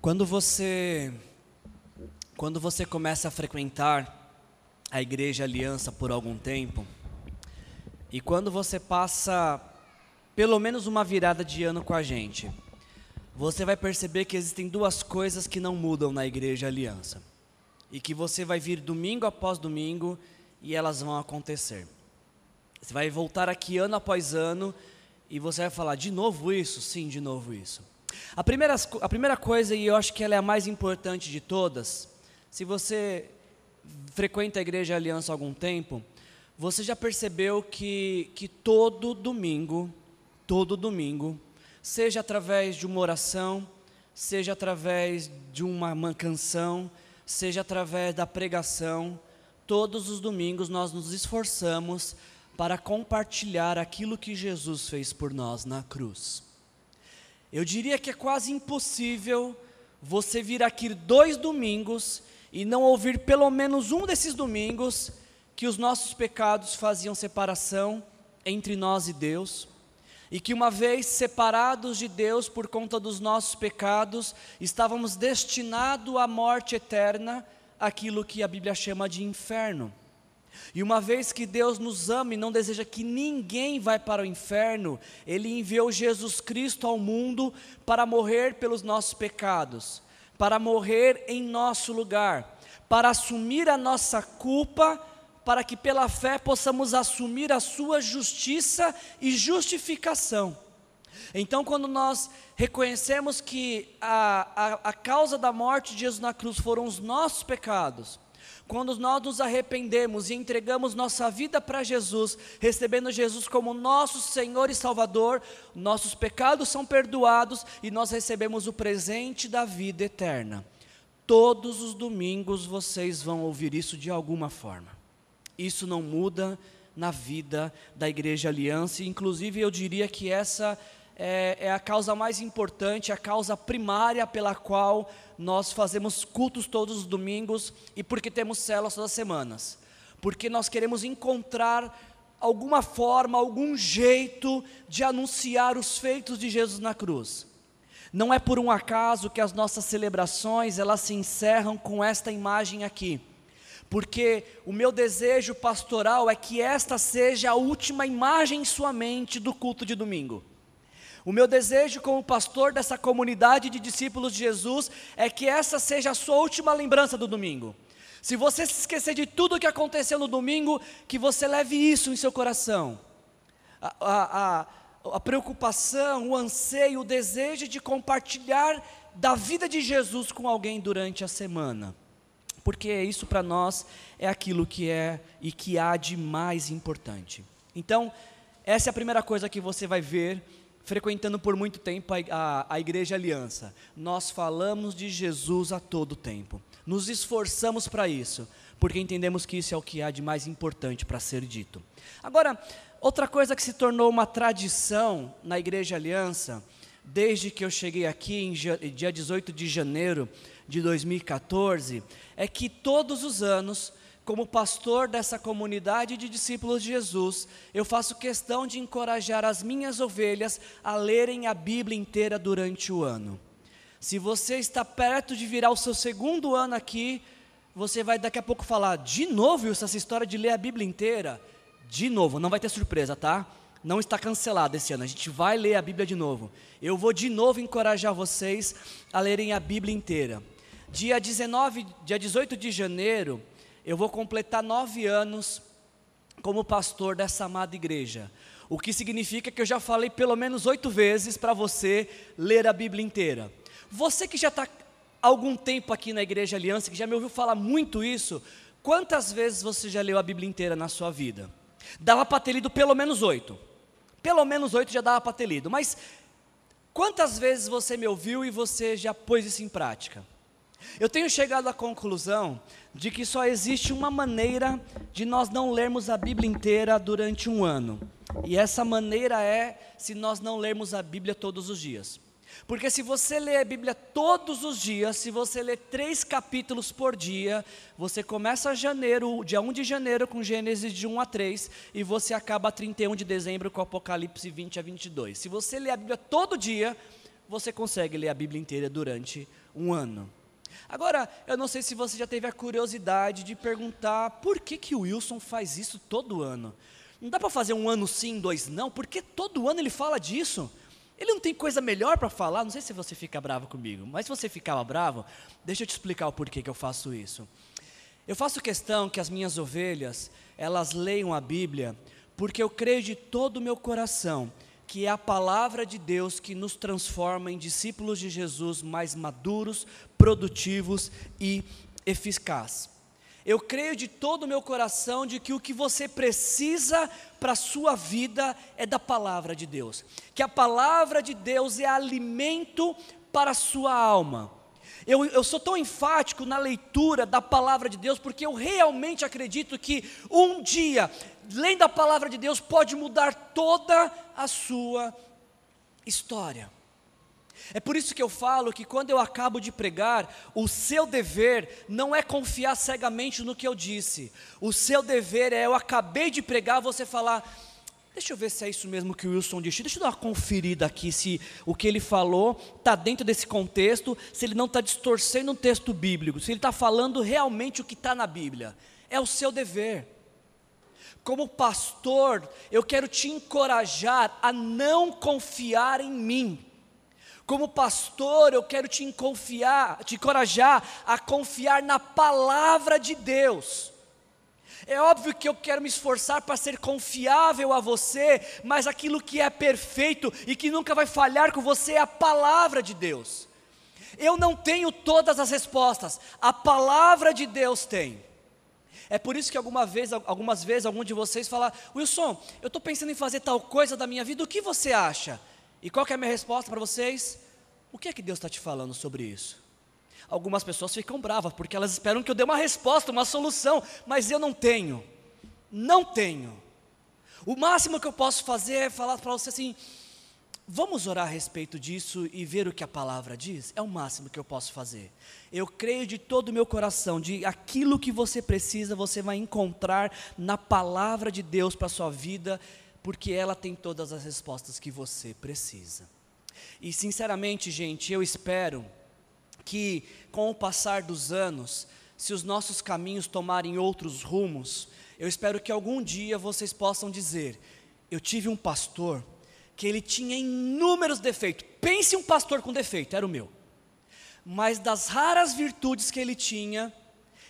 Quando você quando você começa a frequentar a igreja Aliança por algum tempo, e quando você passa pelo menos uma virada de ano com a gente, você vai perceber que existem duas coisas que não mudam na igreja Aliança. E que você vai vir domingo após domingo e elas vão acontecer. Você vai voltar aqui ano após ano e você vai falar: de novo isso? Sim, de novo isso. A primeira, a primeira coisa, e eu acho que ela é a mais importante de todas, se você frequenta a Igreja Aliança há algum tempo, você já percebeu que, que todo domingo, todo domingo, seja através de uma oração, seja através de uma, uma canção, seja através da pregação, todos os domingos nós nos esforçamos para compartilhar aquilo que Jesus fez por nós na cruz. Eu diria que é quase impossível você vir aqui dois domingos e não ouvir pelo menos um desses domingos que os nossos pecados faziam separação entre nós e Deus, e que uma vez separados de Deus por conta dos nossos pecados, estávamos destinados à morte eterna, aquilo que a Bíblia chama de inferno. E uma vez que Deus nos ama e não deseja que ninguém vá para o inferno, Ele enviou Jesus Cristo ao mundo para morrer pelos nossos pecados, para morrer em nosso lugar, para assumir a nossa culpa, para que pela fé possamos assumir a Sua justiça e justificação. Então, quando nós reconhecemos que a, a, a causa da morte de Jesus na cruz foram os nossos pecados, quando nós nos arrependemos e entregamos nossa vida para Jesus, recebendo Jesus como nosso Senhor e Salvador, nossos pecados são perdoados e nós recebemos o presente da vida eterna. Todos os domingos vocês vão ouvir isso de alguma forma. Isso não muda na vida da Igreja Aliança, inclusive eu diria que essa é, é, a causa mais importante, a causa primária pela qual nós fazemos cultos todos os domingos e porque temos células todas as semanas. Porque nós queremos encontrar alguma forma, algum jeito de anunciar os feitos de Jesus na cruz. Não é por um acaso que as nossas celebrações elas se encerram com esta imagem aqui. Porque o meu desejo pastoral é que esta seja a última imagem em sua mente do culto de domingo. O meu desejo como pastor dessa comunidade de discípulos de Jesus é que essa seja a sua última lembrança do domingo. Se você se esquecer de tudo o que aconteceu no domingo, que você leve isso em seu coração. A, a, a, a preocupação, o anseio, o desejo de compartilhar da vida de Jesus com alguém durante a semana. Porque isso para nós é aquilo que é e que há de mais importante. Então, essa é a primeira coisa que você vai ver frequentando por muito tempo a, a, a, Igreja Aliança. Nós falamos de Jesus a todo tempo. Nos esforçamos para isso, porque entendemos que isso é o que há de mais importante para ser dito. Agora, outra coisa que se tornou uma tradição na Igreja Aliança, desde que eu cheguei aqui em dia 18 de janeiro de 2014, é que todos os anos como pastor dessa comunidade de discípulos de Jesus, eu faço questão de encorajar as minhas ovelhas a lerem a Bíblia inteira durante o ano. Se você está perto de virar o seu segundo ano aqui, você vai daqui a pouco falar de novo essa história de ler a Bíblia inteira. De novo, não vai ter surpresa, tá? Não está cancelado esse ano, a gente vai ler a Bíblia de novo. Eu vou de novo encorajar vocês a lerem a Bíblia inteira. Dia 19, dia 18 de janeiro, eu vou completar nove anos como pastor dessa amada igreja. O que significa que eu já falei pelo menos oito vezes para você ler a Bíblia inteira. Você que já está algum tempo aqui na Igreja Aliança, que já me ouviu falar muito isso, quantas vezes você já leu a Bíblia inteira na sua vida? Dava para ter lido pelo menos oito. Pelo menos oito já dava para ter lido. Mas quantas vezes você me ouviu e você já pôs isso em prática? Eu tenho chegado à conclusão de que só existe uma maneira de nós não lermos a Bíblia inteira durante um ano. E essa maneira é se nós não lermos a Bíblia todos os dias. Porque se você lê a Bíblia todos os dias, se você lê três capítulos por dia, você começa janeiro, dia 1 de janeiro com Gênesis de 1 a 3 e você acaba 31 de dezembro com Apocalipse 20 a 22. Se você lê a Bíblia todo dia, você consegue ler a Bíblia inteira durante um ano. Agora, eu não sei se você já teve a curiosidade de perguntar por que, que o Wilson faz isso todo ano. Não dá para fazer um ano sim, dois não, porque todo ano ele fala disso. Ele não tem coisa melhor para falar, não sei se você fica bravo comigo, mas se você ficava bravo, deixa eu te explicar o porquê que eu faço isso. Eu faço questão que as minhas ovelhas, elas leiam a Bíblia, porque eu creio de todo o meu coração que é a palavra de Deus que nos transforma em discípulos de Jesus mais maduros, produtivos e eficazes. Eu creio de todo o meu coração de que o que você precisa para a sua vida é da palavra de Deus. Que a palavra de Deus é alimento para a sua alma. Eu, eu, sou tão enfático na leitura da palavra de Deus, porque eu realmente acredito que um dia, lendo a palavra de Deus, pode mudar toda a sua história. É por isso que eu falo que quando eu acabo de pregar, o seu dever não é confiar cegamente no que eu disse. O seu dever é eu acabei de pregar, você falar, deixa eu ver se é isso mesmo que o Wilson disse. Deixa eu dar uma conferida aqui se o que ele falou está dentro desse contexto, se ele não está distorcendo um texto bíblico, se ele está falando realmente o que está na Bíblia. É o seu dever. Como pastor, eu quero te encorajar a não confiar em mim como pastor, eu quero te te encorajar a confiar na palavra de Deus. É óbvio que eu quero me esforçar para ser confiável a você, mas aquilo que é perfeito e que nunca vai falhar com você é a palavra de Deus. Eu não tenho todas as respostas, a palavra de Deus tem. É por isso que alguma vez, algumas vezes algum de vocês fala, Wilson, eu estou pensando em fazer tal coisa da minha vida, o que você acha? E qual é a minha resposta para vocês? O que é que Deus está te falando sobre isso? Algumas pessoas ficam bravas porque elas esperam que eu dê uma resposta, uma solução, mas eu não tenho. Não tenho. O máximo que eu posso fazer é falar para você assim: vamos orar a respeito disso e ver o que a palavra diz? É o máximo que eu posso fazer. Eu creio de todo o meu coração de aquilo que você precisa, você vai encontrar na palavra de Deus para a sua vida porque ela tem todas as respostas que você precisa. E sinceramente, gente, eu espero que com o passar dos anos, se os nossos caminhos tomarem outros rumos, eu espero que algum dia vocês possam dizer: eu tive um pastor que ele tinha inúmeros defeitos. Pense um pastor com defeito, era o meu. Mas das raras virtudes que ele tinha,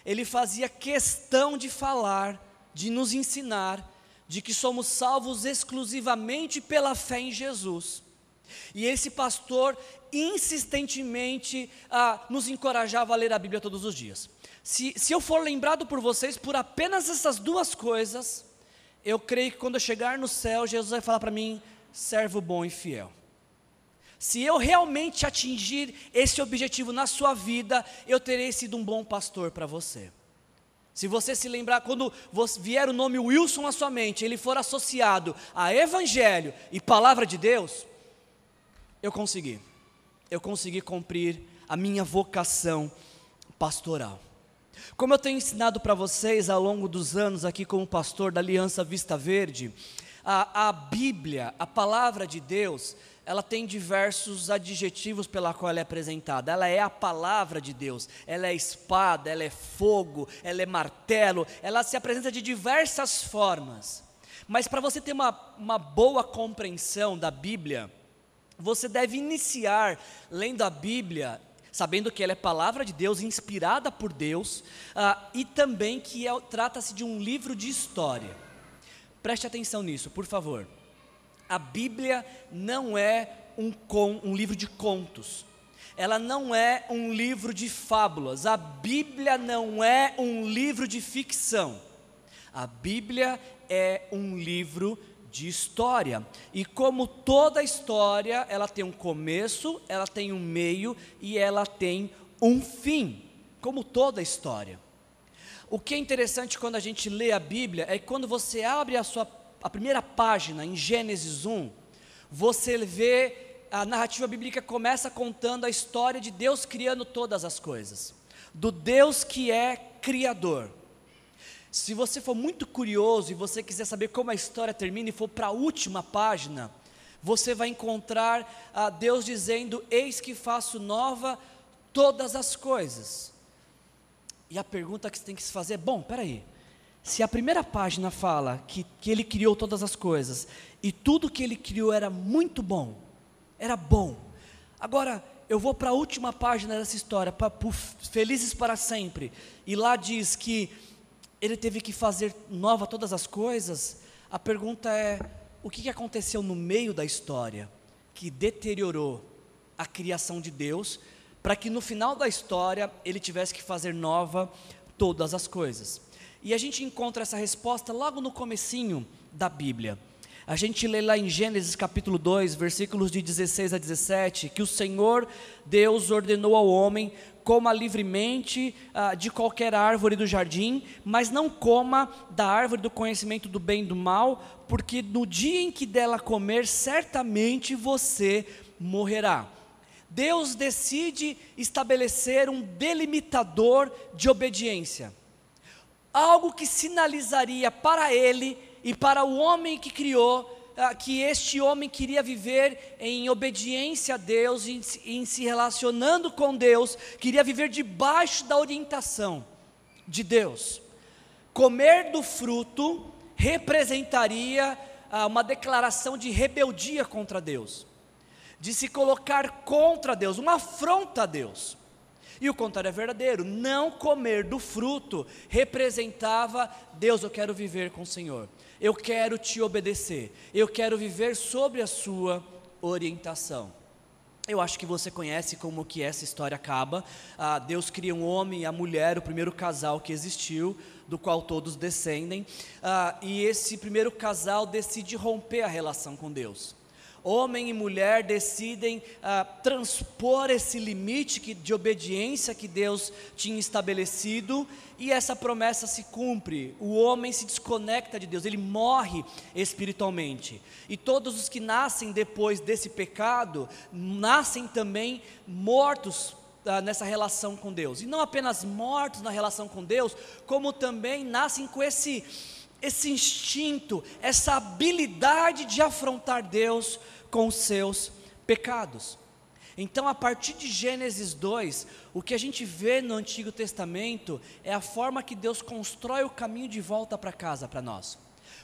ele fazia questão de falar, de nos ensinar de que somos salvos exclusivamente pela fé em Jesus. E esse pastor insistentemente ah, nos encorajava a ler a Bíblia todos os dias. Se, se eu for lembrado por vocês por apenas essas duas coisas, eu creio que quando eu chegar no céu, Jesus vai falar para mim: servo bom e fiel. Se eu realmente atingir esse objetivo na sua vida, eu terei sido um bom pastor para você. Se você se lembrar, quando vier o nome Wilson à sua mente, ele for associado a Evangelho e Palavra de Deus, eu consegui. Eu consegui cumprir a minha vocação pastoral. Como eu tenho ensinado para vocês ao longo dos anos aqui como pastor da Aliança Vista Verde, a, a Bíblia, a palavra de Deus, ela tem diversos adjetivos pela qual ela é apresentada. Ela é a palavra de Deus, ela é espada, ela é fogo, ela é martelo, ela se apresenta de diversas formas. Mas para você ter uma, uma boa compreensão da Bíblia, você deve iniciar lendo a Bíblia, sabendo que ela é palavra de Deus, inspirada por Deus, ah, e também que é, trata-se de um livro de história. Preste atenção nisso, por favor. A Bíblia não é um, com, um livro de contos, ela não é um livro de fábulas, a Bíblia não é um livro de ficção, a Bíblia é um livro de história. E como toda história, ela tem um começo, ela tem um meio e ela tem um fim, como toda história. O que é interessante quando a gente lê a Bíblia é que quando você abre a sua a primeira página, em Gênesis 1, você vê a narrativa bíblica começa contando a história de Deus criando todas as coisas, do Deus que é criador. Se você for muito curioso e você quiser saber como a história termina e for para a última página, você vai encontrar ah, Deus dizendo: Eis que faço nova todas as coisas. E a pergunta que você tem que se fazer é: bom, peraí. Se a primeira página fala que, que ele criou todas as coisas e tudo que ele criou era muito bom, era bom. Agora, eu vou para a última página dessa história, para Felizes para Sempre, e lá diz que ele teve que fazer nova todas as coisas. A pergunta é: o que aconteceu no meio da história que deteriorou a criação de Deus, para que no final da história ele tivesse que fazer nova todas as coisas? E a gente encontra essa resposta logo no comecinho da Bíblia. A gente lê lá em Gênesis capítulo 2, versículos de 16 a 17, que o Senhor Deus ordenou ao homem coma livremente ah, de qualquer árvore do jardim, mas não coma da árvore do conhecimento do bem e do mal, porque no dia em que dela comer, certamente você morrerá. Deus decide estabelecer um delimitador de obediência algo que sinalizaria para ele e para o homem que criou ah, que este homem queria viver em obediência a Deus, em, em se relacionando com Deus, queria viver debaixo da orientação de Deus. Comer do fruto representaria ah, uma declaração de rebeldia contra Deus, de se colocar contra Deus, uma afronta a Deus. E o contrário é verdadeiro. Não comer do fruto representava: Deus, eu quero viver com o Senhor. Eu quero te obedecer. Eu quero viver sobre a sua orientação. Eu acho que você conhece como que essa história acaba. Ah, Deus cria um homem e a mulher, o primeiro casal que existiu, do qual todos descendem. Ah, e esse primeiro casal decide romper a relação com Deus homem e mulher decidem ah, transpor esse limite que, de obediência que Deus tinha estabelecido, e essa promessa se cumpre. O homem se desconecta de Deus, ele morre espiritualmente. E todos os que nascem depois desse pecado, nascem também mortos ah, nessa relação com Deus. E não apenas mortos na relação com Deus, como também nascem com esse esse instinto, essa habilidade de afrontar Deus com os seus pecados. Então, a partir de Gênesis 2, o que a gente vê no Antigo Testamento é a forma que Deus constrói o caminho de volta para casa para nós.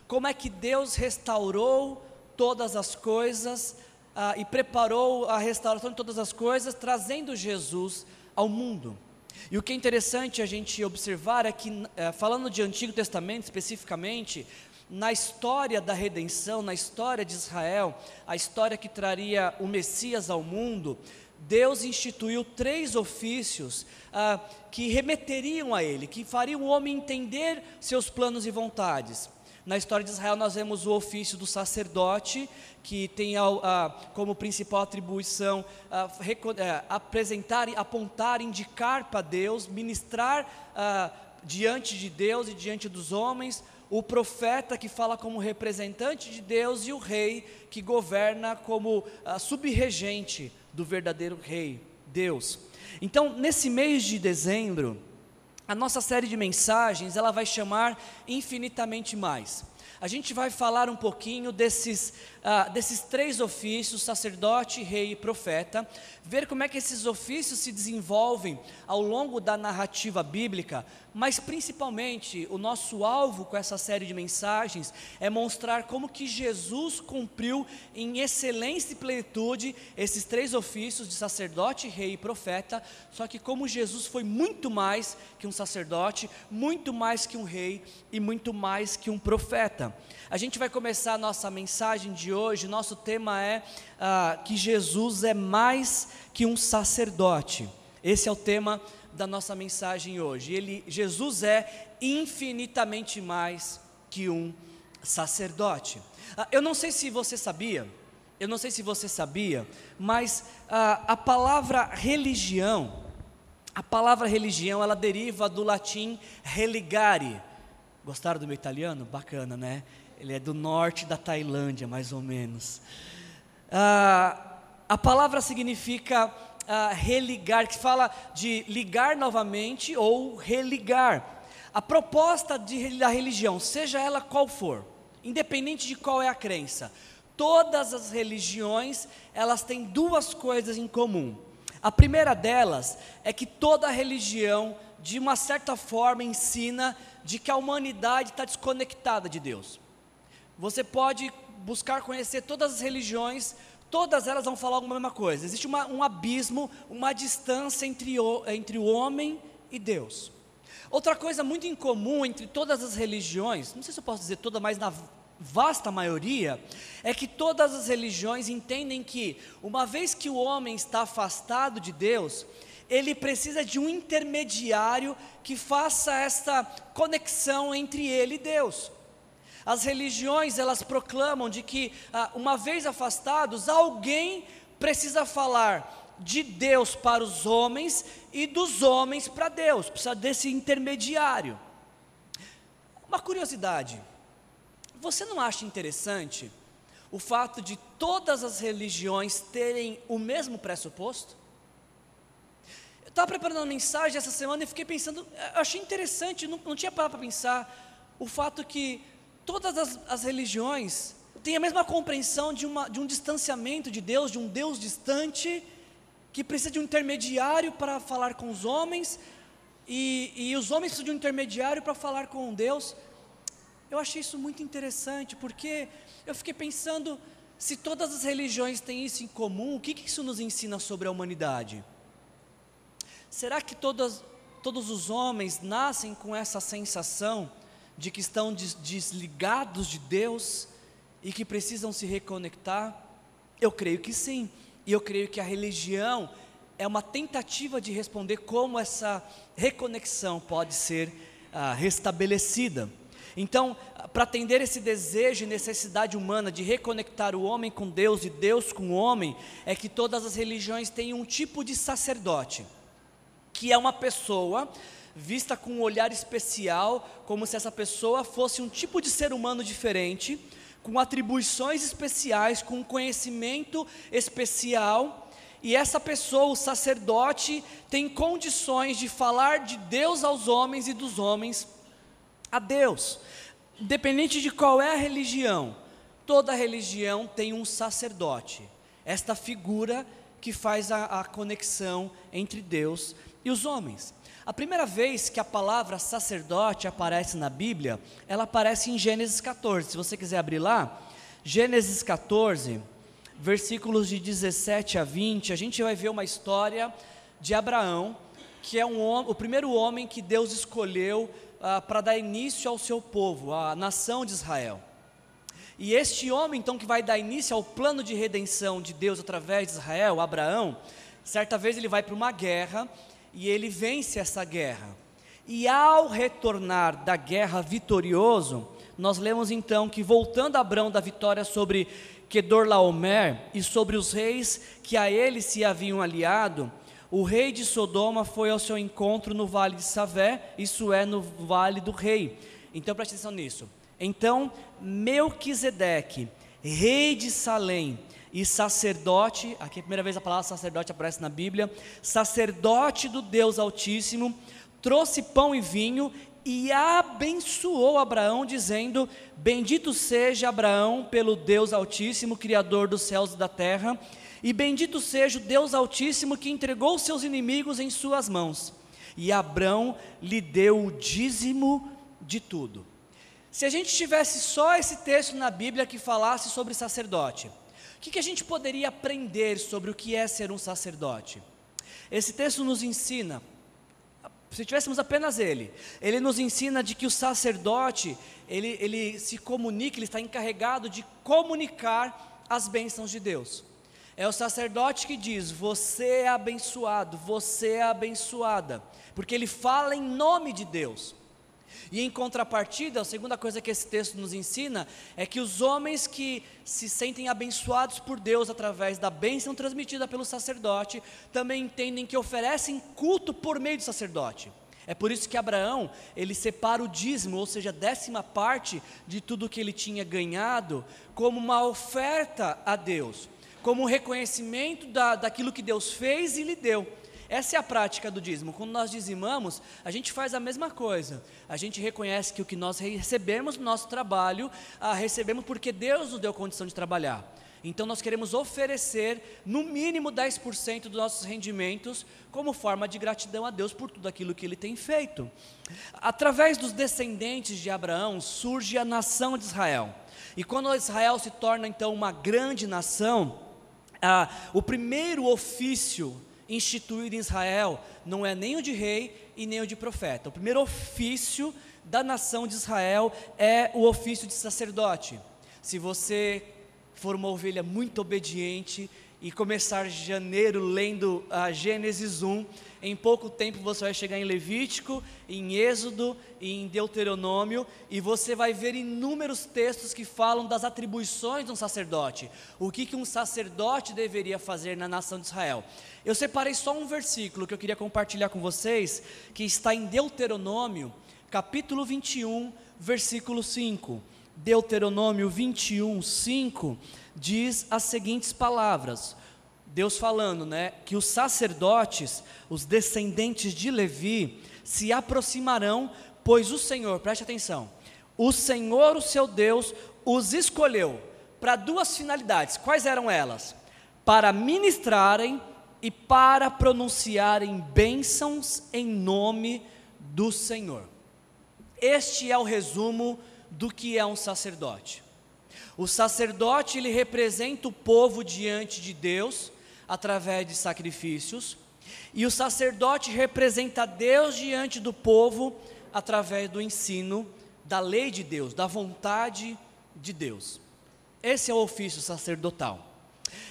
Como é que Deus restaurou todas as coisas ah, e preparou a restauração de todas as coisas, trazendo Jesus ao mundo. E o que é interessante a gente observar é que, é, falando de Antigo Testamento especificamente, na história da redenção, na história de Israel, a história que traria o Messias ao mundo, Deus instituiu três ofícios ah, que remeteriam a Ele, que fariam o homem entender seus planos e vontades. Na história de Israel, nós vemos o ofício do sacerdote, que tem a, a, como principal atribuição a, é, apresentar, apontar, indicar para Deus, ministrar diante de Deus e diante dos homens, o profeta que fala como representante de Deus e o rei que governa como subregente do verdadeiro rei, Deus. Então, nesse mês de dezembro, a nossa série de mensagens, ela vai chamar infinitamente mais. A gente vai falar um pouquinho desses, uh, desses três ofícios, sacerdote, rei e profeta, ver como é que esses ofícios se desenvolvem ao longo da narrativa bíblica, mas principalmente o nosso alvo com essa série de mensagens é mostrar como que Jesus cumpriu em excelência e plenitude esses três ofícios de sacerdote, rei e profeta, só que como Jesus foi muito mais que um sacerdote, muito mais que um rei e muito mais que um profeta. A gente vai começar a nossa mensagem de hoje, nosso tema é ah, que Jesus é mais que um sacerdote. Esse é o tema da nossa mensagem hoje. Ele, Jesus é infinitamente mais que um sacerdote. Ah, eu não sei se você sabia, eu não sei se você sabia, mas ah, a palavra religião, a palavra religião, ela deriva do latim religare. Gostaram do meu italiano? Bacana, né? Ele é do norte da Tailândia, mais ou menos. Ah, a palavra significa uh, religar, que fala de ligar novamente ou religar. A proposta de, da religião, seja ela qual for, independente de qual é a crença, todas as religiões, elas têm duas coisas em comum. A primeira delas é que toda religião, de uma certa forma, ensina de que a humanidade está desconectada de Deus. Você pode buscar conhecer todas as religiões, todas elas vão falar alguma mesma coisa. Existe uma, um abismo, uma distância entre o, entre o homem e Deus. Outra coisa muito incomum entre todas as religiões, não sei se eu posso dizer toda, mas na vasta maioria, é que todas as religiões entendem que, uma vez que o homem está afastado de Deus, ele precisa de um intermediário que faça essa conexão entre ele e Deus. As religiões, elas proclamam de que, ah, uma vez afastados, alguém precisa falar de Deus para os homens e dos homens para Deus, precisa desse intermediário. Uma curiosidade, você não acha interessante o fato de todas as religiões terem o mesmo pressuposto? Eu estava preparando uma mensagem essa semana e fiquei pensando, achei interessante, não, não tinha parado para pensar, o fato que todas as, as religiões têm a mesma compreensão de, uma, de um distanciamento de Deus, de um Deus distante, que precisa de um intermediário para falar com os homens, e, e os homens precisam de um intermediário para falar com Deus. Eu achei isso muito interessante, porque eu fiquei pensando, se todas as religiões têm isso em comum, o que, que isso nos ensina sobre a humanidade? Será que todas, todos os homens nascem com essa sensação de que estão des, desligados de Deus e que precisam se reconectar? Eu creio que sim, e eu creio que a religião é uma tentativa de responder como essa reconexão pode ser ah, restabelecida. Então, para atender esse desejo e necessidade humana de reconectar o homem com Deus e Deus com o homem, é que todas as religiões têm um tipo de sacerdote, que é uma pessoa vista com um olhar especial, como se essa pessoa fosse um tipo de ser humano diferente, com atribuições especiais, com conhecimento especial, e essa pessoa, o sacerdote, tem condições de falar de Deus aos homens e dos homens a Deus. Independente de qual é a religião, toda religião tem um sacerdote, esta figura que faz a, a conexão entre Deus e os homens. A primeira vez que a palavra sacerdote aparece na Bíblia, ela aparece em Gênesis 14. Se você quiser abrir lá, Gênesis 14, versículos de 17 a 20, a gente vai ver uma história de Abraão, que é um, o primeiro homem que Deus escolheu ah, para dar início ao seu povo, a nação de Israel. E este homem, então, que vai dar início ao plano de redenção de Deus através de Israel, Abraão, certa vez ele vai para uma guerra e ele vence essa guerra. E ao retornar da guerra vitorioso, nós lemos então que voltando Abraão da vitória sobre Kedorlaomer e sobre os reis que a ele se haviam aliado, o rei de Sodoma foi ao seu encontro no vale de Savé, isso é, no vale do rei. Então preste atenção nisso. Então Melquisedeque, rei de Salém, e sacerdote, aqui é a primeira vez a palavra sacerdote aparece na Bíblia, sacerdote do Deus Altíssimo, trouxe pão e vinho e abençoou Abraão, dizendo: Bendito seja Abraão pelo Deus Altíssimo, Criador dos céus e da terra, e bendito seja o Deus Altíssimo que entregou seus inimigos em suas mãos. E Abrão lhe deu o dízimo de tudo. Se a gente tivesse só esse texto na Bíblia que falasse sobre sacerdote, o que, que a gente poderia aprender sobre o que é ser um sacerdote? Esse texto nos ensina, se tivéssemos apenas ele, ele nos ensina de que o sacerdote, ele, ele se comunica, ele está encarregado de comunicar as bênçãos de Deus. É o sacerdote que diz: Você é abençoado, você é abençoada, porque ele fala em nome de Deus. E em contrapartida, a segunda coisa que esse texto nos ensina é que os homens que se sentem abençoados por Deus através da bênção transmitida pelo sacerdote, também entendem que oferecem culto por meio do sacerdote. É por isso que Abraão, ele separa o dízimo, ou seja, a décima parte de tudo que ele tinha ganhado, como uma oferta a Deus como um reconhecimento da, daquilo que Deus fez e lhe deu. Essa é a prática do dízimo. Quando nós dizimamos, a gente faz a mesma coisa. A gente reconhece que o que nós recebemos no nosso trabalho, ah, recebemos porque Deus nos deu condição de trabalhar. Então nós queremos oferecer no mínimo 10% dos nossos rendimentos como forma de gratidão a Deus por tudo aquilo que ele tem feito. Através dos descendentes de Abraão surge a nação de Israel. E quando Israel se torna então uma grande nação, ah, o primeiro ofício instituído em Israel não é nem o de rei e nem o de profeta. O primeiro ofício da nação de Israel é o ofício de sacerdote. Se você for uma ovelha muito obediente e começar janeiro lendo a Gênesis 1, em pouco tempo você vai chegar em Levítico, em Êxodo e em Deuteronômio, e você vai ver inúmeros textos que falam das atribuições de um sacerdote, o que, que um sacerdote deveria fazer na nação de Israel. Eu separei só um versículo que eu queria compartilhar com vocês, que está em Deuteronômio, capítulo 21, versículo 5. Deuteronômio 21, 5 diz as seguintes palavras: Deus falando, né, que os sacerdotes, os descendentes de Levi, se aproximarão, pois o Senhor, preste atenção, o Senhor, o seu Deus, os escolheu para duas finalidades. Quais eram elas? Para ministrarem e para pronunciarem bênçãos em nome do Senhor. Este é o resumo do que é um sacerdote. O sacerdote ele representa o povo diante de Deus através de sacrifícios, e o sacerdote representa Deus diante do povo através do ensino da lei de Deus, da vontade de Deus. Esse é o ofício sacerdotal.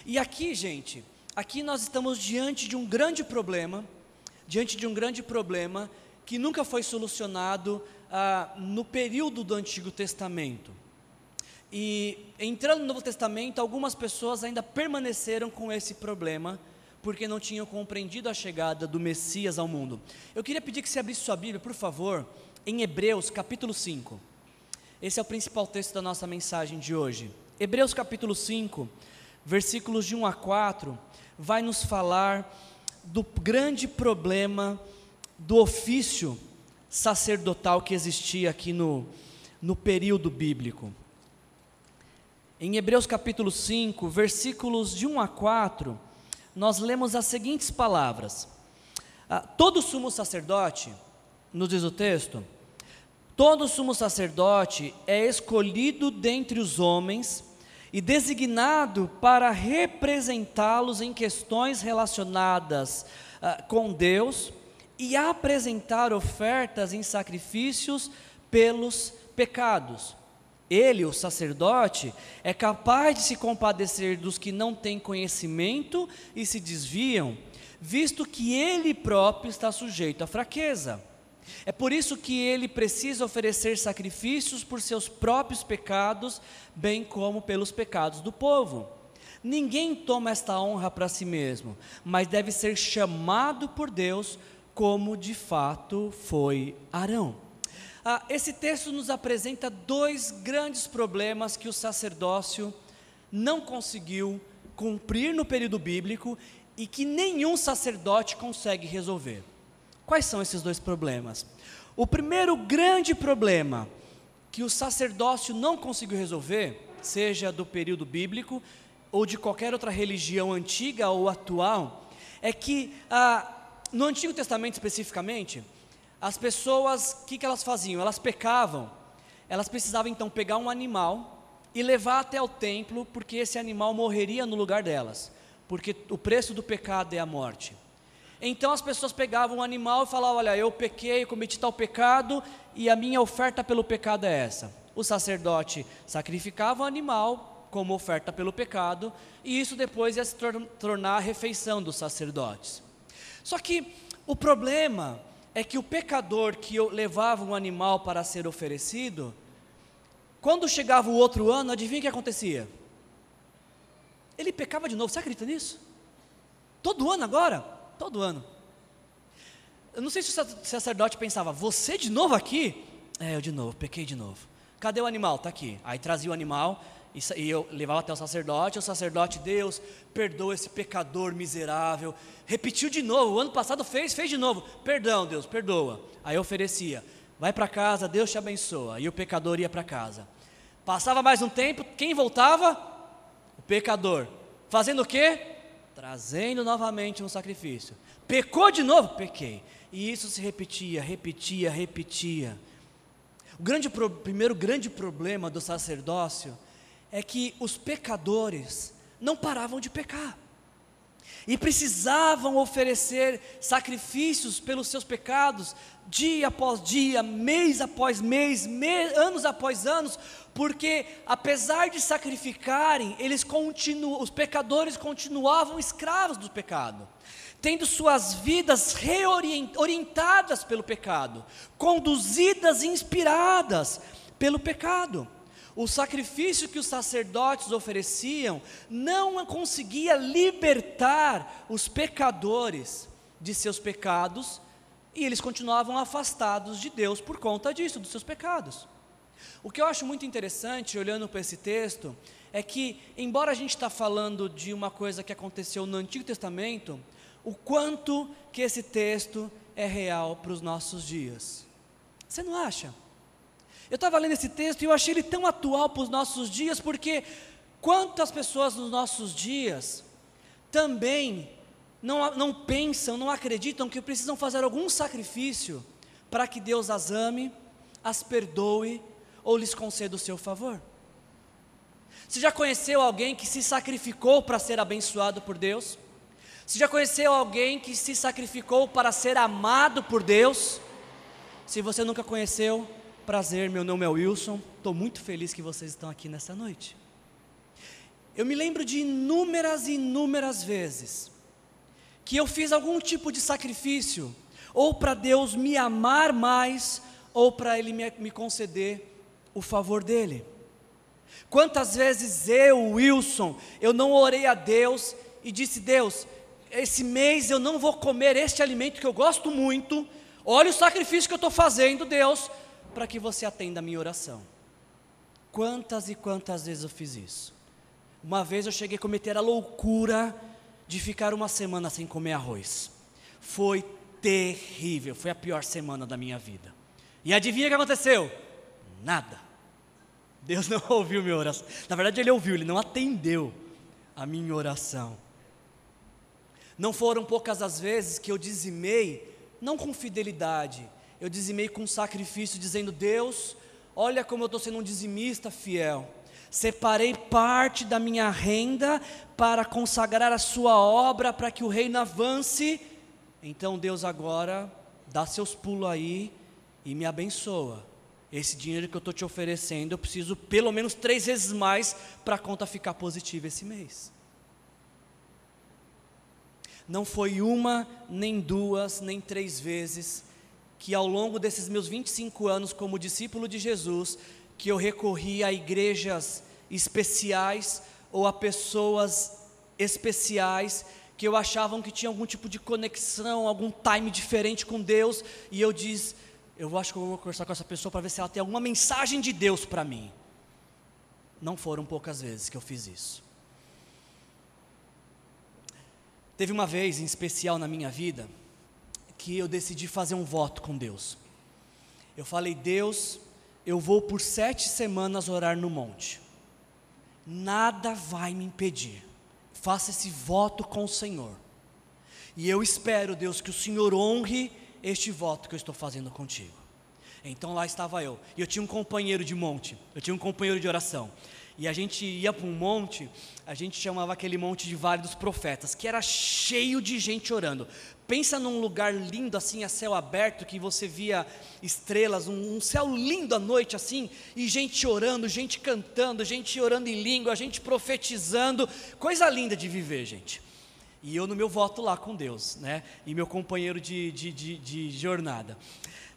E aqui, gente, aqui nós estamos diante de um grande problema, diante de um grande problema que nunca foi solucionado ah, no período do Antigo Testamento. E entrando no Novo Testamento, algumas pessoas ainda permaneceram com esse problema, porque não tinham compreendido a chegada do Messias ao mundo. Eu queria pedir que você abrisse sua Bíblia, por favor, em Hebreus capítulo 5. Esse é o principal texto da nossa mensagem de hoje. Hebreus capítulo 5, versículos de 1 a 4, vai nos falar do grande problema do ofício sacerdotal que existia aqui no, no período bíblico. Em Hebreus capítulo 5, versículos de 1 a 4, nós lemos as seguintes palavras: ah, Todo sumo sacerdote, nos diz o texto, todo sumo sacerdote é escolhido dentre os homens e designado para representá-los em questões relacionadas ah, com Deus e apresentar ofertas em sacrifícios pelos pecados. Ele, o sacerdote, é capaz de se compadecer dos que não têm conhecimento e se desviam, visto que ele próprio está sujeito à fraqueza. É por isso que ele precisa oferecer sacrifícios por seus próprios pecados, bem como pelos pecados do povo. Ninguém toma esta honra para si mesmo, mas deve ser chamado por Deus como de fato foi Arão. Ah, esse texto nos apresenta dois grandes problemas que o sacerdócio não conseguiu cumprir no período bíblico e que nenhum sacerdote consegue resolver. Quais são esses dois problemas? O primeiro grande problema que o sacerdócio não conseguiu resolver, seja do período bíblico ou de qualquer outra religião antiga ou atual, é que ah, no Antigo Testamento especificamente, as pessoas, o que, que elas faziam? Elas pecavam, elas precisavam então pegar um animal e levar até o templo, porque esse animal morreria no lugar delas, porque o preço do pecado é a morte. Então as pessoas pegavam um animal e falavam: Olha, eu pequei, cometi tal pecado e a minha oferta pelo pecado é essa. O sacerdote sacrificava o animal como oferta pelo pecado, e isso depois ia se tornar a refeição dos sacerdotes. Só que o problema é que o pecador que levava um animal para ser oferecido, quando chegava o outro ano, adivinha o que acontecia? Ele pecava de novo, você acredita nisso? Todo ano agora? Todo ano. Eu não sei se o sacerdote pensava, você de novo aqui? É, eu de novo, pequei de novo. Cadê o animal? Está aqui. Aí trazia o animal E eu levava até o sacerdote, o sacerdote, Deus, perdoa esse pecador miserável. Repetiu de novo, o ano passado fez, fez de novo. Perdão, Deus, perdoa. Aí eu oferecia, vai para casa, Deus te abençoa. E o pecador ia para casa. Passava mais um tempo, quem voltava? O pecador. Fazendo o quê? Trazendo novamente um sacrifício. Pecou de novo? Pequei. E isso se repetia, repetia, repetia. O grande, primeiro grande problema do sacerdócio é que os pecadores não paravam de pecar. E precisavam oferecer sacrifícios pelos seus pecados, dia após dia, mês após mês, anos após anos, porque apesar de sacrificarem, eles continuam, os pecadores continuavam escravos do pecado, tendo suas vidas reorientadas pelo pecado, conduzidas e inspiradas pelo pecado o sacrifício que os sacerdotes ofereciam não conseguia libertar os pecadores de seus pecados e eles continuavam afastados de Deus por conta disso, dos seus pecados. O que eu acho muito interessante, olhando para esse texto, é que, embora a gente está falando de uma coisa que aconteceu no Antigo Testamento, o quanto que esse texto é real para os nossos dias. Você não acha? Eu estava lendo esse texto e eu achei ele tão atual para os nossos dias, porque quantas pessoas nos nossos dias também não, não pensam, não acreditam que precisam fazer algum sacrifício para que Deus as ame, as perdoe ou lhes conceda o seu favor? Você já conheceu alguém que se sacrificou para ser abençoado por Deus? Você já conheceu alguém que se sacrificou para ser amado por Deus? Se você nunca conheceu, Prazer, meu nome é Wilson. Estou muito feliz que vocês estão aqui nessa noite. Eu me lembro de inúmeras e inúmeras vezes que eu fiz algum tipo de sacrifício, ou para Deus me amar mais, ou para Ele me, me conceder o favor dEle. Quantas vezes eu, Wilson, eu não orei a Deus e disse: Deus, esse mês eu não vou comer este alimento que eu gosto muito, olha o sacrifício que eu estou fazendo, Deus, para que você atenda a minha oração. Quantas e quantas vezes eu fiz isso? Uma vez eu cheguei a cometer a loucura de ficar uma semana sem comer arroz. Foi terrível, foi a pior semana da minha vida. E adivinha o que aconteceu? Nada. Deus não ouviu minha oração. Na verdade, Ele ouviu, Ele não atendeu a minha oração. Não foram poucas as vezes que eu dizimei, não com fidelidade, eu dizimei com sacrifício, dizendo: Deus, olha como eu estou sendo um dizimista fiel. Separei parte da minha renda para consagrar a sua obra, para que o reino avance. Então Deus agora dá seus pulos aí e me abençoa. Esse dinheiro que eu estou te oferecendo, eu preciso pelo menos três vezes mais para a conta ficar positiva esse mês. Não foi uma, nem duas, nem três vezes que ao longo desses meus 25 anos como discípulo de Jesus, que eu recorri a igrejas especiais ou a pessoas especiais que eu achavam que tinha algum tipo de conexão, algum time diferente com Deus, e eu disse, eu acho que eu vou conversar com essa pessoa para ver se ela tem alguma mensagem de Deus para mim. Não foram poucas vezes que eu fiz isso. Teve uma vez em especial na minha vida, que eu decidi fazer um voto com Deus. Eu falei, Deus, eu vou por sete semanas orar no monte. Nada vai me impedir. Faça esse voto com o Senhor. E eu espero, Deus, que o Senhor honre este voto que eu estou fazendo contigo. Então lá estava eu. E eu tinha um companheiro de monte. Eu tinha um companheiro de oração. E a gente ia para um monte, a gente chamava aquele monte de Vale dos Profetas, que era cheio de gente orando. Pensa num lugar lindo assim, a céu aberto, que você via estrelas, um, um, céu lindo à noite assim, e gente orando, gente cantando, gente orando em língua, gente profetizando, coisa linda de viver, gente. E eu no meu voto lá com Deus, né? E meu companheiro de, de, de, de jornada.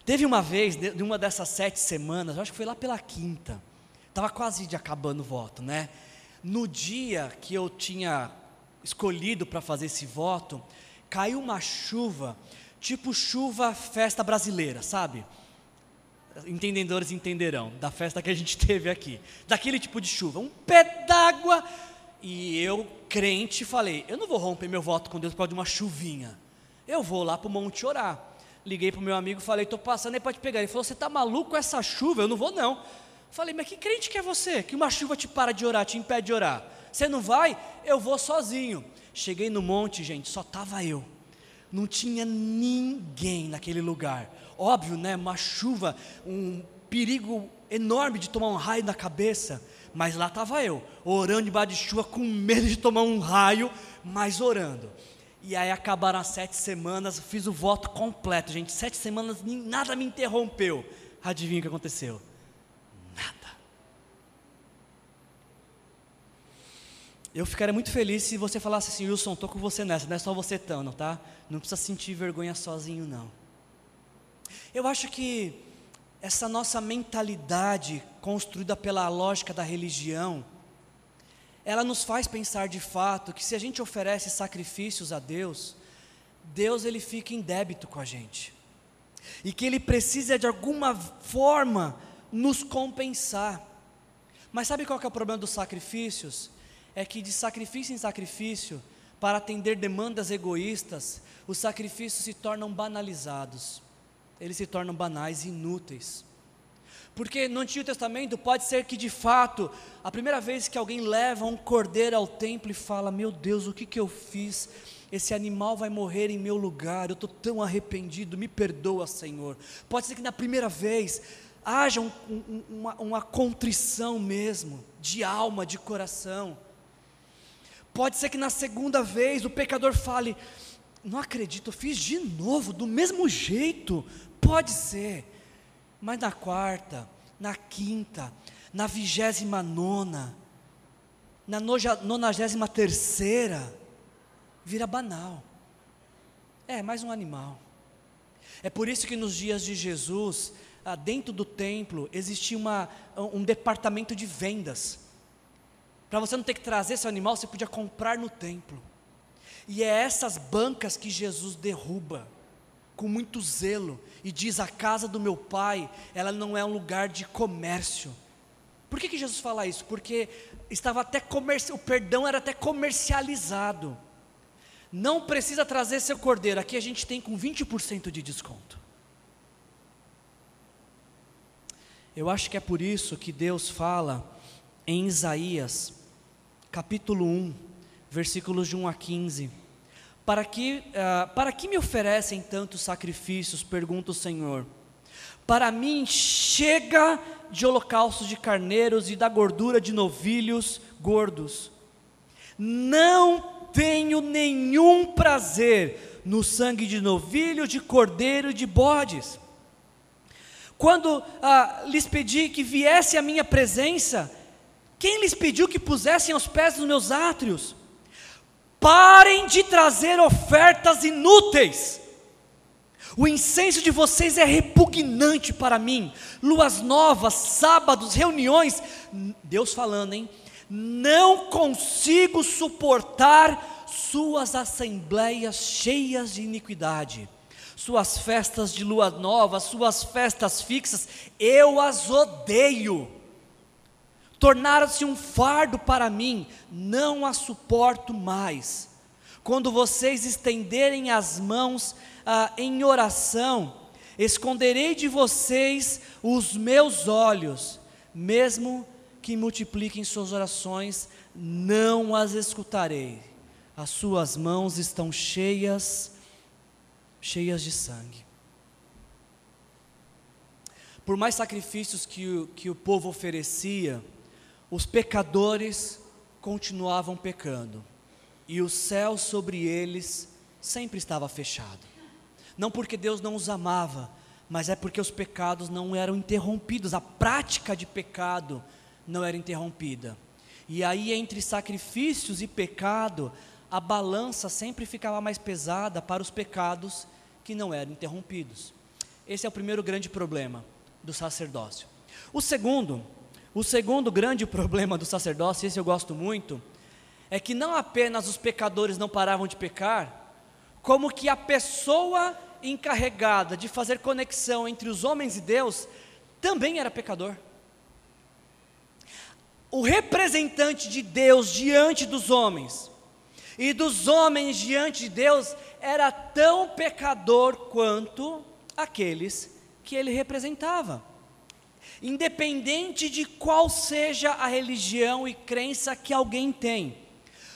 Teve uma vez, de uma dessas sete semanas, acho que foi lá pela quinta, estava quase de acabando o voto, né? No dia que eu tinha escolhido para fazer esse voto, caiu uma chuva, tipo chuva festa brasileira, sabe? entendedores entenderão, da festa que a gente teve aqui, daquele tipo de chuva, um pé d'água, e eu, crente, falei: eu não vou romper meu voto com Deus por causa de uma chuvinha, eu vou lá para o monte orar. Liguei para o meu amigo, falei: estou passando aí para te pegar. Ele falou: você está maluco com essa chuva? Eu não vou, não. Falei: mas que crente que é você? Que uma chuva te para de orar, te impede de orar. Você não vai? Eu vou sozinho. Cheguei no monte, gente, só estava eu. Não tinha ninguém naquele lugar. Óbvio, né? Uma chuva, um perigo enorme de tomar um raio na cabeça. Mas lá estava eu, orando debaixo de chuva, com medo de tomar um raio, mas orando. E aí acabaram as sete semanas, fiz o voto completo, gente. Sete semanas, nada me interrompeu. Adivinha o que aconteceu? Eu ficaria muito feliz se você falasse assim, Wilson, estou com você nessa, não é só você tão, tá? Não precisa sentir vergonha sozinho, não. Eu acho que essa nossa mentalidade construída pela lógica da religião, ela nos faz pensar de fato que se a gente oferece sacrifícios a Deus, Deus ele fica em débito com a gente. E que ele precisa de alguma forma nos compensar. Mas sabe qual é o problema dos sacrifícios? É que de sacrifício em sacrifício, para atender demandas egoístas, os sacrifícios se tornam banalizados eles se tornam banais e inúteis. Porque no Antigo Testamento pode ser que de fato, a primeira vez que alguém leva um cordeiro ao templo e fala: Meu Deus, o que, que eu fiz? Esse animal vai morrer em meu lugar, eu estou tão arrependido, me perdoa, Senhor. Pode ser que na primeira vez haja um, um, uma, uma contrição mesmo, de alma, de coração. Pode ser que na segunda vez o pecador fale: Não acredito, fiz de novo, do mesmo jeito, Pode ser, mas na quarta, na quinta, na vigésima nona, na nonagésima terceira, vira banal. É, mais um animal. É por isso que nos dias de Jesus, ah, dentro do templo, existia uma, um departamento de vendas. Para você não ter que trazer seu animal, você podia comprar no templo. E é essas bancas que Jesus derruba com muito zelo e diz: A casa do meu pai, ela não é um lugar de comércio. Por que, que Jesus fala isso? Porque estava até comerci... o perdão era até comercializado. Não precisa trazer seu cordeiro, aqui a gente tem com 20% de desconto. Eu acho que é por isso que Deus fala em Isaías, capítulo 1, versículos de 1 a 15 para que, uh, para que me oferecem tantos sacrifícios? Pergunta o Senhor. Para mim chega de holocaustos de carneiros e da gordura de novilhos gordos. Não tenho nenhum prazer no sangue de novilho, de cordeiro e de bodes. Quando ah, lhes pedi que viesse à minha presença, quem lhes pediu que pusessem aos pés dos meus átrios? Parem de trazer ofertas inúteis. O incenso de vocês é repugnante para mim. Luas novas, sábados, reuniões. Deus falando, hein? Não consigo suportar suas assembleias cheias de iniquidade. Suas festas de lua nova, suas festas fixas, eu as odeio tornaram-se um fardo para mim, não a suporto mais. Quando vocês estenderem as mãos ah, em oração, esconderei de vocês os meus olhos, mesmo que multipliquem suas orações, não as escutarei. As suas mãos estão cheias, cheias de sangue. Por mais sacrifícios que que o povo oferecia, os pecadores continuavam pecando, e o céu sobre eles sempre estava fechado. Não porque Deus não os amava, mas é porque os pecados não eram interrompidos, a prática de pecado não era interrompida. E aí, entre sacrifícios e pecado, a balança sempre ficava mais pesada para os pecados que não eram interrompidos. Esse é o primeiro grande problema do sacerdócio. O segundo o segundo grande problema do sacerdócio, esse eu gosto muito, é que não apenas os pecadores não paravam de pecar, como que a pessoa encarregada de fazer conexão entre os homens e Deus também era pecador. O representante de Deus diante dos homens e dos homens diante de Deus era tão pecador quanto aqueles que ele representava. Independente de qual seja a religião e crença que alguém tem,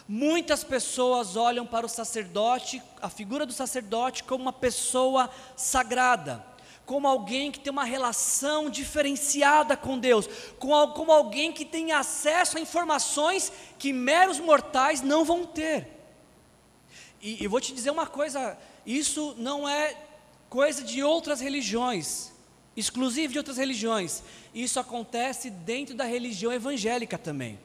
muitas pessoas olham para o sacerdote, a figura do sacerdote, como uma pessoa sagrada como alguém que tem uma relação diferenciada com Deus, como alguém que tem acesso a informações que meros mortais não vão ter. E eu vou te dizer uma coisa: isso não é coisa de outras religiões, exclusivo de outras religiões. Isso acontece dentro da religião evangélica também.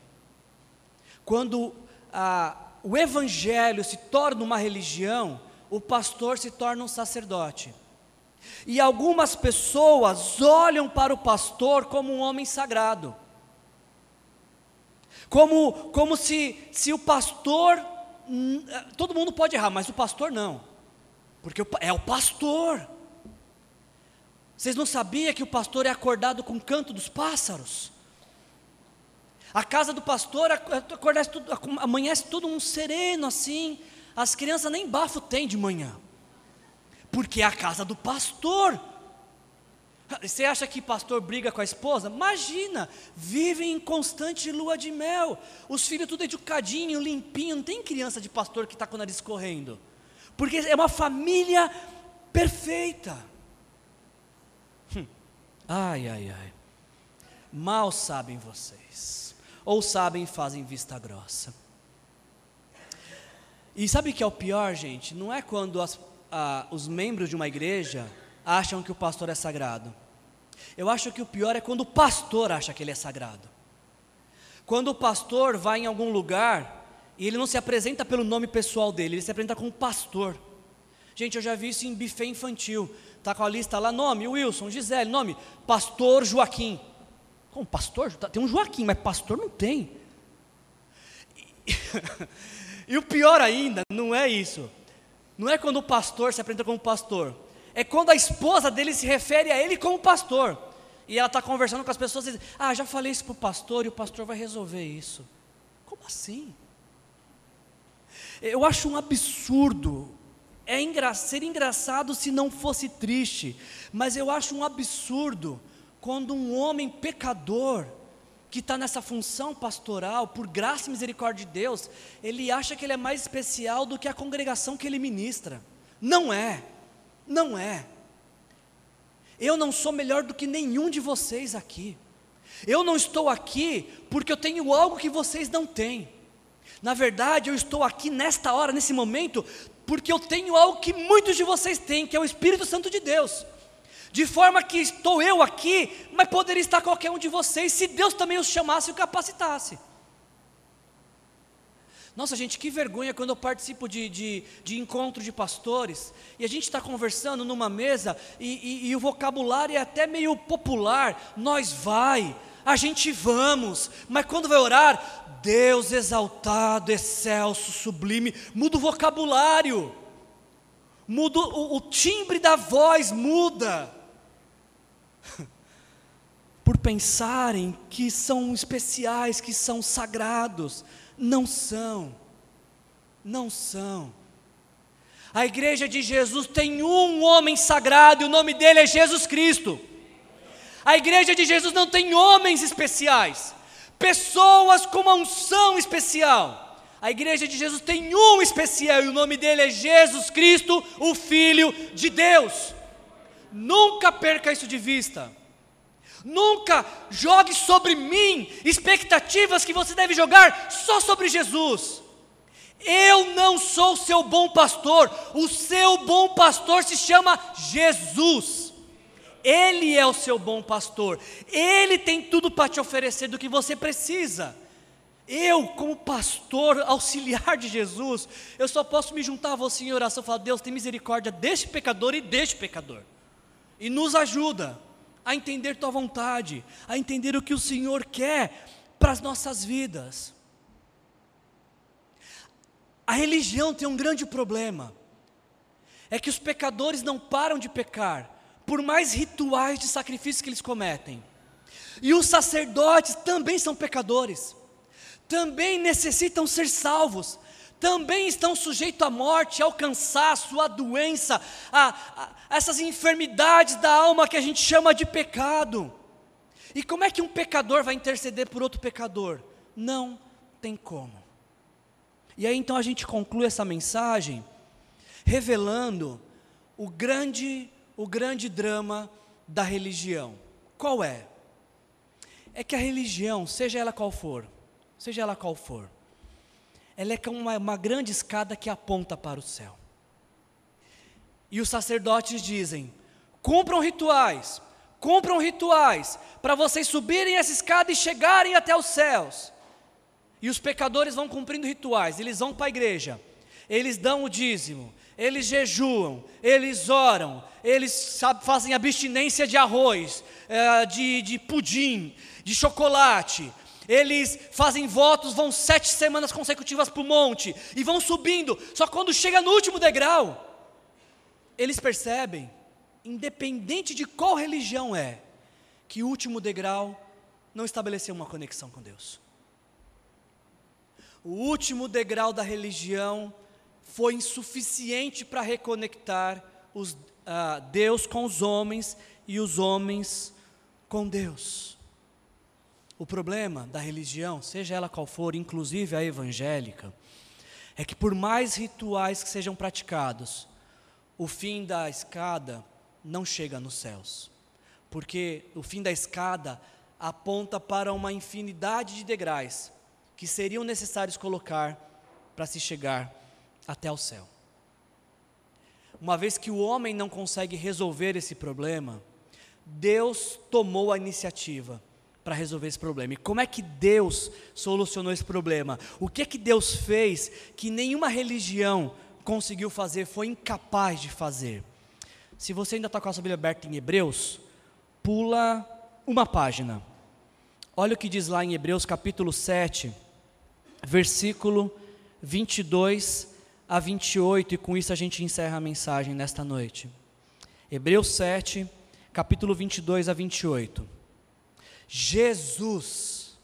Quando ah, o evangelho se torna uma religião, o pastor se torna um sacerdote. E algumas pessoas olham para o pastor como um homem sagrado. Como, como se, se o pastor. Hum, todo mundo pode errar, mas o pastor não. Porque é o pastor. Vocês não sabiam que o pastor é acordado com o canto dos pássaros? A casa do pastor acorda, amanhece todo um sereno assim. As crianças nem bafo tem de manhã porque é a casa do pastor. Você acha que pastor briga com a esposa? Imagina, vivem em constante lua de mel. Os filhos tudo educadinho, limpinho. Não tem criança de pastor que está com o nariz correndo. Porque é uma família perfeita. Ai, ai, ai. Mal sabem vocês. Ou sabem e fazem vista grossa. E sabe o que é o pior, gente? Não é quando as, os membros de uma igreja acham que o pastor é sagrado. Eu acho que o pior é quando o pastor acha que ele é sagrado. Quando o pastor vai em algum lugar e ele não se apresenta pelo nome pessoal dele, ele se apresenta como pastor. Gente, eu já vi isso em buffet infantil. Tá com a lista lá, nome Wilson, Gisele, nome Pastor Joaquim. Como pastor? Tem um Joaquim, mas pastor não tem. E o pior ainda, não é isso. Não é quando o pastor se apresenta como pastor, é quando a esposa dele se refere a ele como pastor. E ela está conversando com as pessoas e diz: Ah, já falei isso para o pastor e o pastor vai resolver isso. Como assim? Eu acho um absurdo. É engra ser engraçado se não fosse triste, mas eu acho um absurdo quando um homem pecador que está nessa função pastoral, por graça e misericórdia de Deus, ele acha que ele é mais especial do que a congregação que ele ministra. Não é, não é. Eu não sou melhor do que nenhum de vocês aqui. Eu não estou aqui porque eu tenho algo que vocês não têm. Na verdade, eu estou aqui nesta hora, nesse momento, porque eu tenho algo que muitos de vocês têm, que é o Espírito Santo de Deus. De forma que estou eu aqui, mas poderia estar qualquer um de vocês, se Deus também os chamasse e o capacitasse. Nossa, gente, que vergonha quando eu participo de, de, de encontro de pastores e a gente está conversando numa mesa e, e, e o vocabulário é até meio popular. Nós vai, a gente vamos, mas quando vai orar, Deus exaltado, excelso, sublime, muda o vocabulário, muda o, o timbre da voz, muda por pensarem que são especiais, que são sagrados. Não são. Não são. A igreja de Jesus tem um homem sagrado e o nome dele é Jesus Cristo. A igreja de Jesus não tem homens especiais, pessoas com uma unção especial. A igreja de Jesus tem um especial e o nome dele é Jesus Cristo, o Filho de Deus. Nunca perca isso de vista. Nunca jogue sobre mim expectativas que você deve jogar só sobre Jesus. Eu não sou seu bom pastor, o seu bom pastor se chama Jesus. Ele é o seu bom pastor, ele tem tudo para te oferecer do que você precisa. Eu, como pastor auxiliar de Jesus, eu só posso me juntar a você em oração e falar: Deus, tem misericórdia deste pecador e deste pecador, e nos ajuda a entender tua vontade, a entender o que o Senhor quer para as nossas vidas. A religião tem um grande problema, é que os pecadores não param de pecar, por mais rituais de sacrifício que eles cometem. E os sacerdotes também são pecadores, também necessitam ser salvos, também estão sujeitos à morte, ao cansaço, à doença, a, a, a essas enfermidades da alma que a gente chama de pecado. E como é que um pecador vai interceder por outro pecador? Não tem como. E aí então a gente conclui essa mensagem revelando o grande o grande drama da religião. Qual é? É que a religião, seja ela qual for, seja ela qual for, ela é como uma, uma grande escada que aponta para o céu. E os sacerdotes dizem: cumpram rituais, cumpram rituais, para vocês subirem essa escada e chegarem até os céus. E os pecadores vão cumprindo rituais, eles vão para a igreja, eles dão o dízimo, eles jejuam, eles oram, eles sabe, fazem abstinência de arroz, é, de, de pudim, de chocolate, eles fazem votos, vão sete semanas consecutivas para o monte e vão subindo. Só quando chega no último degrau, eles percebem, independente de qual religião é, que o último degrau não estabeleceu uma conexão com Deus. O último degrau da religião foi insuficiente para reconectar os, uh, Deus com os homens e os homens com Deus. O problema da religião, seja ela qual for, inclusive a evangélica, é que por mais rituais que sejam praticados, o fim da escada não chega nos céus. Porque o fim da escada aponta para uma infinidade de degraus que seriam necessários colocar para se chegar até o céu. Uma vez que o homem não consegue resolver esse problema, Deus tomou a iniciativa para resolver esse problema. E como é que Deus solucionou esse problema? O que é que Deus fez que nenhuma religião conseguiu fazer, foi incapaz de fazer? Se você ainda está com a sua Bíblia aberta em Hebreus, pula uma página. Olha o que diz lá em Hebreus capítulo 7, versículo 22 a 28, e com isso a gente encerra a mensagem nesta noite. Hebreus 7, capítulo 22 a 28. Jesus.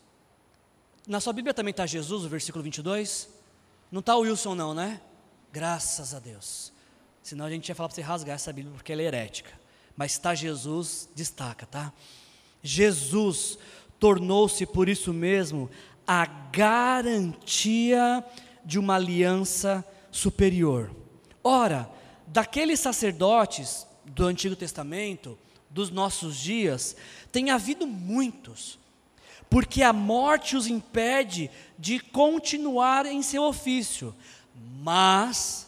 Na sua Bíblia também está Jesus, o versículo 22? Não está o Wilson, não, né? Graças a Deus. Senão a gente ia falar para você rasgar essa Bíblia porque ela é herética. Mas está Jesus, destaca, tá? Jesus tornou-se por isso mesmo a garantia de uma aliança superior. Ora, daqueles sacerdotes do Antigo Testamento, dos nossos dias, tem havido muitos, porque a morte os impede de continuar em seu ofício. Mas,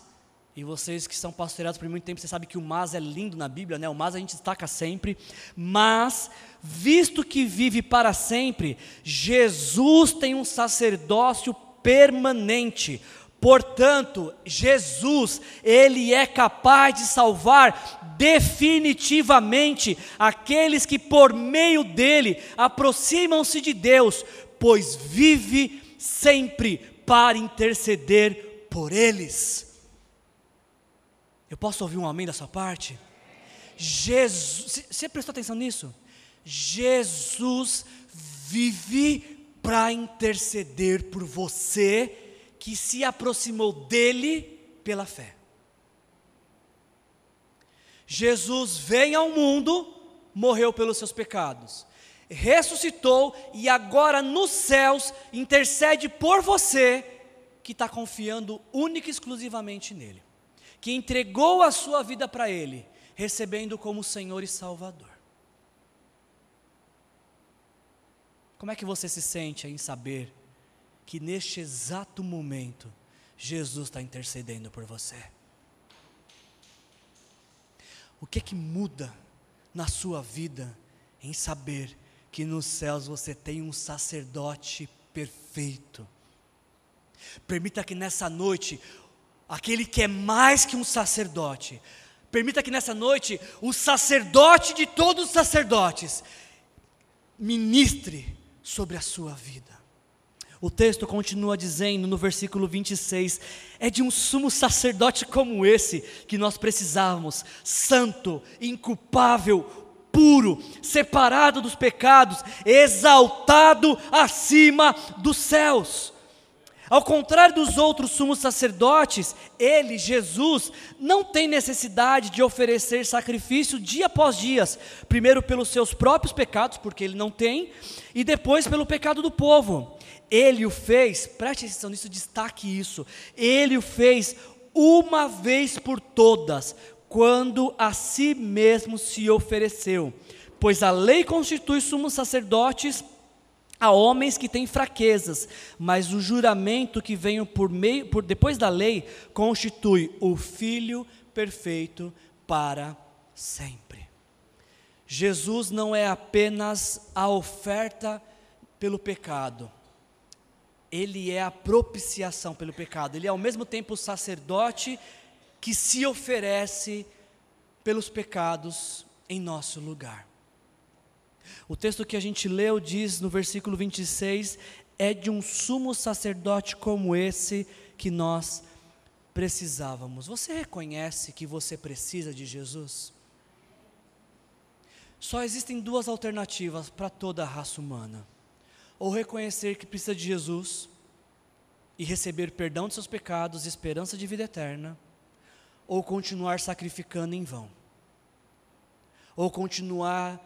e vocês que são pastoreados por muito tempo, você sabe que o mas é lindo na Bíblia, né? O mas a gente destaca sempre. Mas, visto que vive para sempre, Jesus tem um sacerdócio permanente Portanto, Jesus, ele é capaz de salvar definitivamente aqueles que por meio dele aproximam-se de Deus, pois vive sempre para interceder por eles. Eu posso ouvir um amém da sua parte? Jesus, você prestou atenção nisso? Jesus vive para interceder por você que se aproximou dele pela fé. Jesus veio ao mundo, morreu pelos seus pecados, ressuscitou e agora nos céus intercede por você que está confiando única e exclusivamente nele, que entregou a sua vida para ele, recebendo como Senhor e Salvador. Como é que você se sente em saber que neste exato momento Jesus está intercedendo por você. O que é que muda na sua vida em saber que nos céus você tem um sacerdote perfeito? Permita que nessa noite, aquele que é mais que um sacerdote, permita que nessa noite o sacerdote de todos os sacerdotes ministre sobre a sua vida O texto continua dizendo no versículo 26: é de um sumo sacerdote como esse que nós precisávamos, santo, inculpável, puro, separado dos pecados, exaltado acima dos céus. Ao contrário dos outros sumos sacerdotes, ele, Jesus, não tem necessidade de oferecer sacrifício dia após dia, primeiro pelos seus próprios pecados, porque ele não tem, e depois pelo pecado do povo. Ele o fez, preste atenção nisso, destaque isso. Ele o fez uma vez por todas, quando a si mesmo se ofereceu. Pois a lei constitui sumos sacerdotes a homens que têm fraquezas, mas o juramento que vem por meio, por depois da lei constitui o filho perfeito para sempre. Jesus não é apenas a oferta pelo pecado, ele é a propiciação pelo pecado. Ele é ao mesmo tempo o sacerdote que se oferece pelos pecados em nosso lugar. O texto que a gente leu diz no versículo 26: é de um sumo sacerdote como esse que nós precisávamos. Você reconhece que você precisa de Jesus? Só existem duas alternativas para toda a raça humana ou reconhecer que precisa de Jesus e receber perdão de seus pecados, esperança de vida eterna, ou continuar sacrificando em vão, ou continuar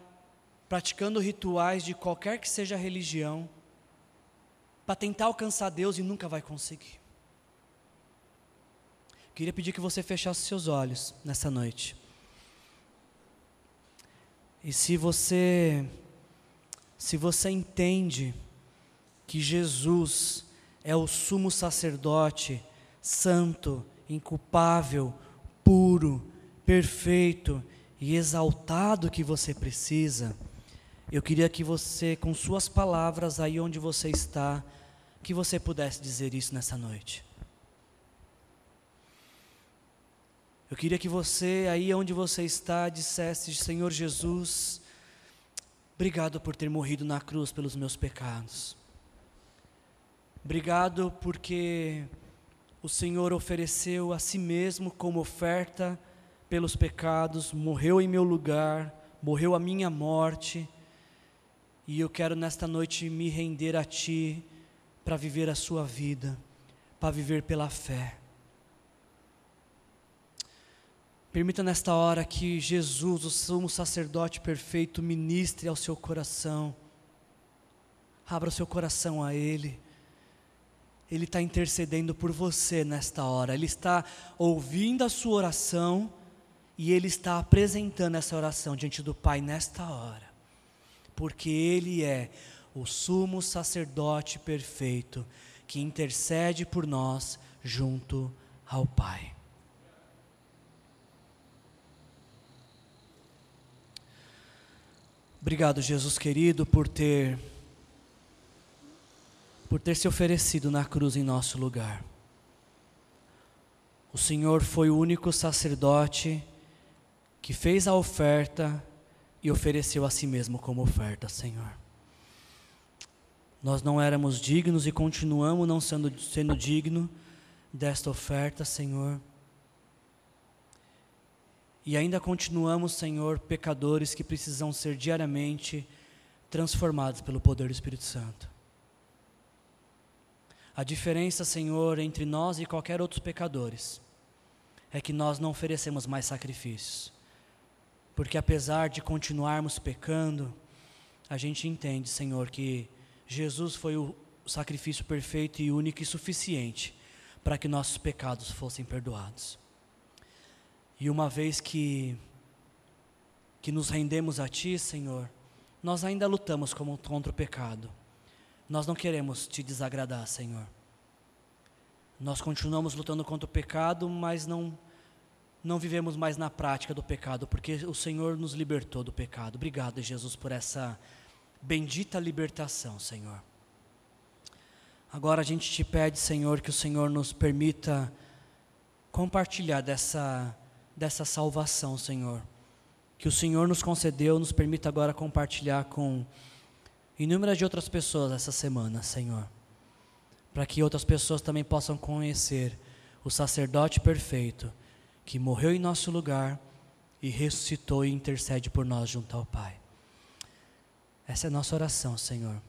praticando rituais de qualquer que seja a religião, para tentar alcançar Deus e nunca vai conseguir. Queria pedir que você fechasse seus olhos nessa noite. E se você se você entende que Jesus é o sumo sacerdote, santo, inculpável, puro, perfeito e exaltado que você precisa, eu queria que você, com suas palavras aí onde você está, que você pudesse dizer isso nessa noite. Eu queria que você, aí onde você está, dissesse: Senhor Jesus, Obrigado por ter morrido na cruz pelos meus pecados. Obrigado porque o Senhor ofereceu a si mesmo como oferta pelos pecados, morreu em meu lugar, morreu a minha morte. E eu quero nesta noite me render a Ti para viver a Sua vida, para viver pela fé. Permita nesta hora que Jesus, o sumo sacerdote perfeito, ministre ao seu coração. Abra o seu coração a Ele. Ele está intercedendo por você nesta hora. Ele está ouvindo a sua oração e Ele está apresentando essa oração diante do Pai nesta hora. Porque Ele é o sumo sacerdote perfeito que intercede por nós junto ao Pai. Obrigado, Jesus querido, por ter por ter se oferecido na cruz em nosso lugar. O Senhor foi o único sacerdote que fez a oferta e ofereceu a si mesmo como oferta, Senhor. Nós não éramos dignos e continuamos não sendo, sendo dignos desta oferta, Senhor. E ainda continuamos, Senhor, pecadores que precisam ser diariamente transformados pelo poder do Espírito Santo. A diferença, Senhor, entre nós e qualquer outros pecadores é que nós não oferecemos mais sacrifícios. Porque apesar de continuarmos pecando, a gente entende, Senhor, que Jesus foi o sacrifício perfeito e único e suficiente para que nossos pecados fossem perdoados. E uma vez que que nos rendemos a Ti, Senhor, nós ainda lutamos contra o pecado. Nós não queremos Te desagradar, Senhor. Nós continuamos lutando contra o pecado, mas não não vivemos mais na prática do pecado, porque o Senhor nos libertou do pecado. Obrigado, Jesus, por essa bendita libertação, Senhor. Agora a gente te pede, Senhor, que o Senhor nos permita compartilhar dessa dessa salvação, Senhor. Que o Senhor nos concedeu, nos permita agora compartilhar com inúmeras de outras pessoas essa semana, Senhor. para que outras pessoas também possam conhecer o sacerdote perfeito que morreu em nosso lugar e ressuscitou e intercede por nós junto ao Pai. Essa é a nossa oração, Senhor.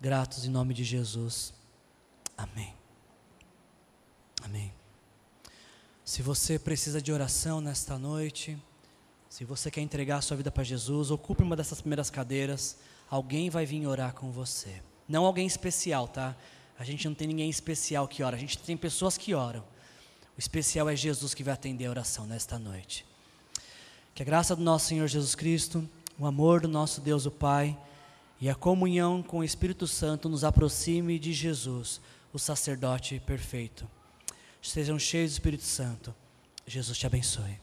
Gratos em nome de Jesus. Amém. Amém. Se você precisa de oração nesta noite, se você quer entregar a sua vida para Jesus, ocupe uma dessas primeiras cadeiras. Alguém vai vir orar com você. Não alguém especial, tá? A gente não tem ninguém especial que ora, a gente tem pessoas que oram. O especial é Jesus que vai atender a oração nesta noite. Que a graça do nosso Senhor Jesus Cristo, o amor do nosso Deus o Pai e a comunhão com o Espírito Santo nos aproxime de Jesus, o sacerdote perfeito. Sejam cheios do Espírito Santo. Jesus te abençoe.